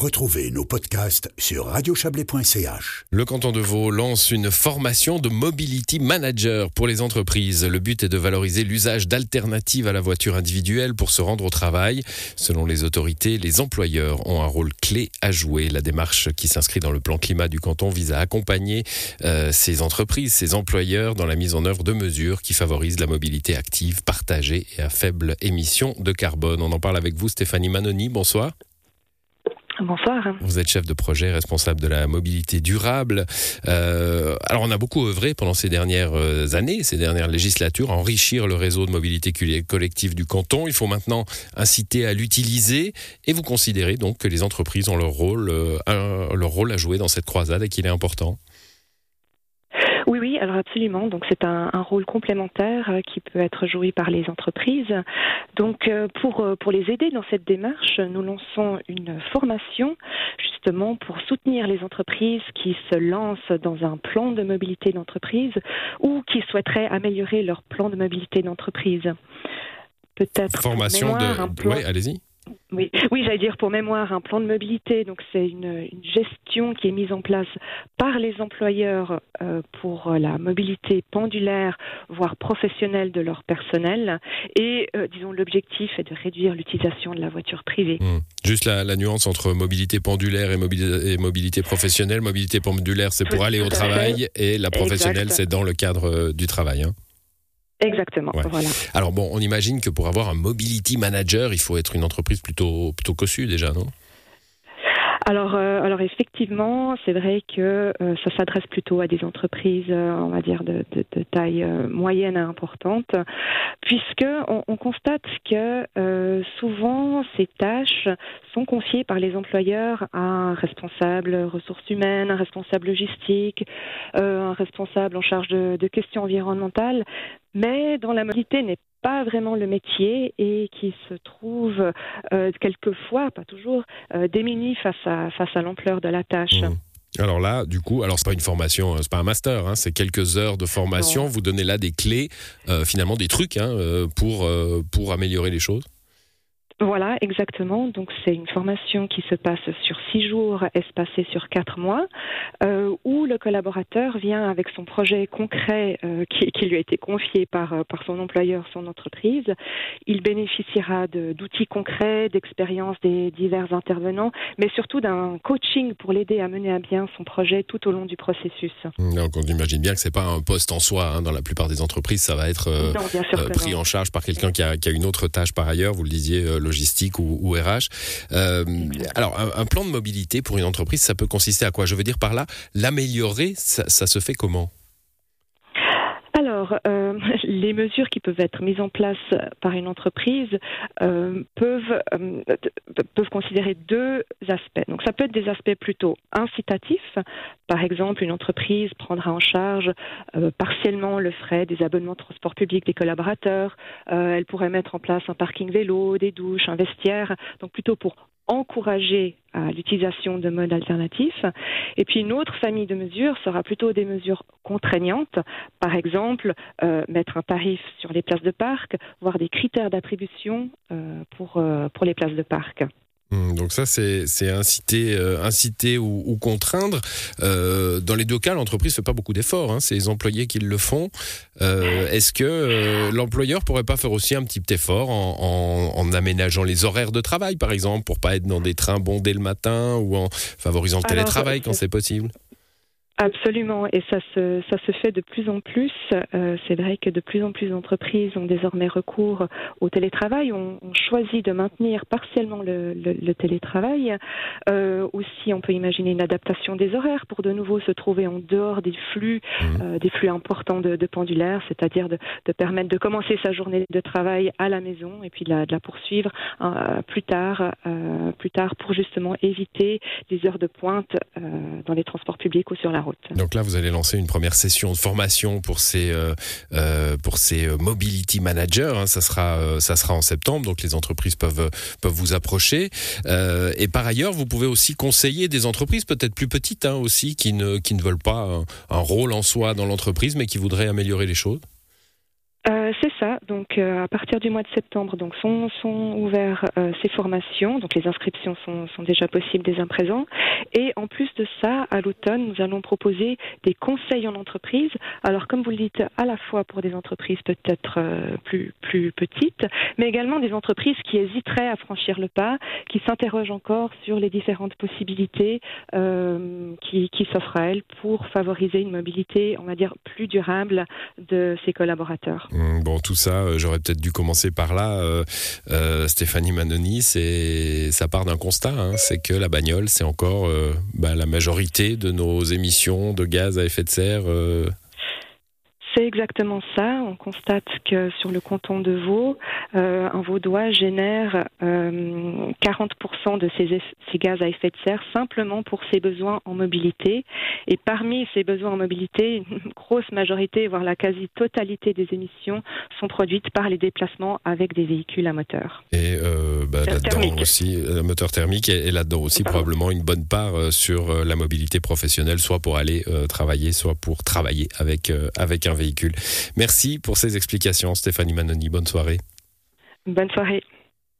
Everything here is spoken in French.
Retrouvez nos podcasts sur radiochablais.ch. Le canton de Vaud lance une formation de Mobility Manager pour les entreprises. Le but est de valoriser l'usage d'alternatives à la voiture individuelle pour se rendre au travail. Selon les autorités, les employeurs ont un rôle clé à jouer. La démarche qui s'inscrit dans le plan climat du canton vise à accompagner euh, ces entreprises, ces employeurs dans la mise en œuvre de mesures qui favorisent la mobilité active, partagée et à faible émission de carbone. On en parle avec vous, Stéphanie Manoni. Bonsoir. Bonsoir. Vous êtes chef de projet responsable de la mobilité durable. Euh, alors on a beaucoup œuvré pendant ces dernières euh, années, ces dernières législatures, à enrichir le réseau de mobilité collective du canton. Il faut maintenant inciter à l'utiliser et vous considérez donc que les entreprises ont leur rôle, euh, leur rôle à jouer dans cette croisade et qu'il est important? Alors absolument. Donc c'est un, un, rôle complémentaire euh, qui peut être joué par les entreprises. Donc euh, pour, euh, pour les aider dans cette démarche, nous lançons une formation justement pour soutenir les entreprises qui se lancent dans un plan de mobilité d'entreprise ou qui souhaiteraient améliorer leur plan de mobilité d'entreprise. Peut-être formation de. Oui, allez-y. Oui, oui j'allais dire pour mémoire un plan de mobilité. Donc c'est une, gestion qui est mise en place par les employeurs euh, pour la mobilité pendulaire, voire professionnelle de leur personnel. Et euh, disons l'objectif est de réduire l'utilisation de la voiture privée. Hmm. Juste la, nuance entre mobilité pendulaire et mobilité, et mobilité professionnelle. Mobilité pendulaire, c'est pour aller au travail, et la professionnelle, c'est dans le cadre euh, du travail. Hein. Exactement. Voilà. Alors bon, on imagine que pour avoir un mobility manager, il faut être une entreprise plutôt plutôt cossue déjà, non? Alors, euh, alors effectivement, c'est vrai que euh, ça s'adresse plutôt à des entreprises, euh, on va dire de, taille moyenne à importante, puisque on, on constate que souvent ces tâches sont confiées par les employeurs à un responsable ressources humaines, un responsable logistique, un responsable en charge de, questions environnementales, mais dont la mobilité n'est pas vraiment le métier et qui se trouve euh, quelquefois, pas toujours, euh, démuni face à, face à l'ampleur de la tâche. Mmh. Alors là, du coup, alors c'est pas une formation, euh, c'est pas un master, hein, c'est quelques heures de formation. Vous donnez là des clés, finalement des trucs hein, pour pour améliorer les choses? Voilà, exactement. Donc c'est une formation qui se passe sur six jours, espacée sur quatre mois, euh, où le collaborateur vient avec son projet concret euh, qui, qui, lui a été confié par, euh, par son employeur, son entreprise. Il bénéficiera d'outils concrets, d'expériences des divers intervenants, mais surtout d'un coaching pour l'aider à mener à bien son projet tout au long du processus. Donc on imagine bien que c'est pas un poste en soi. Hein. Dans la plupart des entreprises, ça va être euh, pris en charge par quelqu'un qui a, qui a, une autre tâche par ailleurs. Vous le disiez. Le logistique ou, RH. Euh, alors, un, plan de mobilité pour une entreprise, ça peut consister à quoi? Je veux dire par là, l'améliorer, ça se fait comment? Alors, euh, les mesures qui peuvent être mises en place par une entreprise euh, peuvent, euh, peuvent considérer deux aspects. Donc, ça peut être des aspects plutôt incitatifs. Par exemple, une entreprise prendra en charge partiellement le frais des abonnements de transport public des collaborateurs. elle pourrait mettre en place un parking vélo, des douches, un vestiaire. Donc, plutôt pour encourager l'utilisation de modes alternatifs. Et puis une autre famille de mesures sera plutôt des mesures contraignantes, par exemple euh, mettre un tarif sur les places de parc, voire des critères d'attribution euh, pour, euh, pour les places de parc. Hum, donc ça, c'est inciter, euh, inciter ou, ou contraindre. Euh, dans les deux cas, l'entreprise fait pas beaucoup d'efforts. Hein, c'est les employés qui le font. Euh, Est-ce que l'employeur pourrait pas faire aussi un petit effort en, en, en, aménageant les horaires de travail, par exemple, pour pas être dans des trains bondés le matin ou en favorisant le télétravail quand c'est possible? Absolument, et ça se, ça se fait de plus en plus. Euh, c'est vrai que de plus en plus d'entreprises ont désormais recours au télétravail, on, on choisit de maintenir partiellement le, le, le télétravail. Euh, aussi, on peut imaginer une adaptation des horaires pour de nouveau se trouver en dehors des flux, mmh. euh, des flux importants de, de pendulaires, c'est-à-dire de, de, permettre de commencer sa journée de travail à la maison et puis de la, de la poursuivre euh, plus tard, euh, plus tard pour justement éviter des heures de pointe euh, dans les transports publics ou sur la route. Donc là, vous allez lancer une première session de formation pour ces euh, euh, pour ces euh, mobility managers. Hein. Ça sera ça sera en septembre, donc les entreprises peuvent peuvent vous approcher. Et par ailleurs, vous pouvez aussi conseiller des entreprises peut-être plus petites hein, aussi qui ne qui ne veulent pas un rôle en soi dans l'entreprise, mais qui voudraient améliorer les choses. Euh, c'est ça. Donc, à partir du mois de septembre, donc sont, sont ouverts ces formations. Donc, les inscriptions sont, sont déjà possibles dès à présent. Et en plus de ça, à l'automne, nous allons proposer des conseils en entreprise. Alors, comme vous le dites, à la fois pour des entreprises peut-être plus plus petites, mais également des entreprises qui hésiteraient à franchir le pas, qui s'interrogent encore sur les différentes possibilités euh, qui, qui s'offrent à elles pour favoriser une mobilité, on va dire, plus durable de ses collaborateurs. Mmh, bon, tout ça, euh, j'aurais peut-être dû commencer par là. Euh, Stéphanie Manoni, ça part d'un constat, hein, c'est que la bagnole, c'est encore bah, la majorité de nos émissions de gaz à effet de serre c'est exactement ça. On constate que sur le canton de Vaud, euh, un Vaudois génère euh, 40% de ses, ses, gaz à effet de serre simplement pour ses besoins en mobilité. Et parmi ces besoins en mobilité, une grosse majorité, voire la quasi-totalité des émissions sont produites par les déplacements avec des véhicules à moteur. Et euh, bah, là-dedans aussi, un euh, moteur thermique, et, là-dedans aussi probablement une bonne part euh, sur la mobilité professionnelle, soit pour aller travailler, soit pour travailler avec, avec un Merci pour ces explications, Stéphanie Manoni. Bonne soirée. Bonne soirée.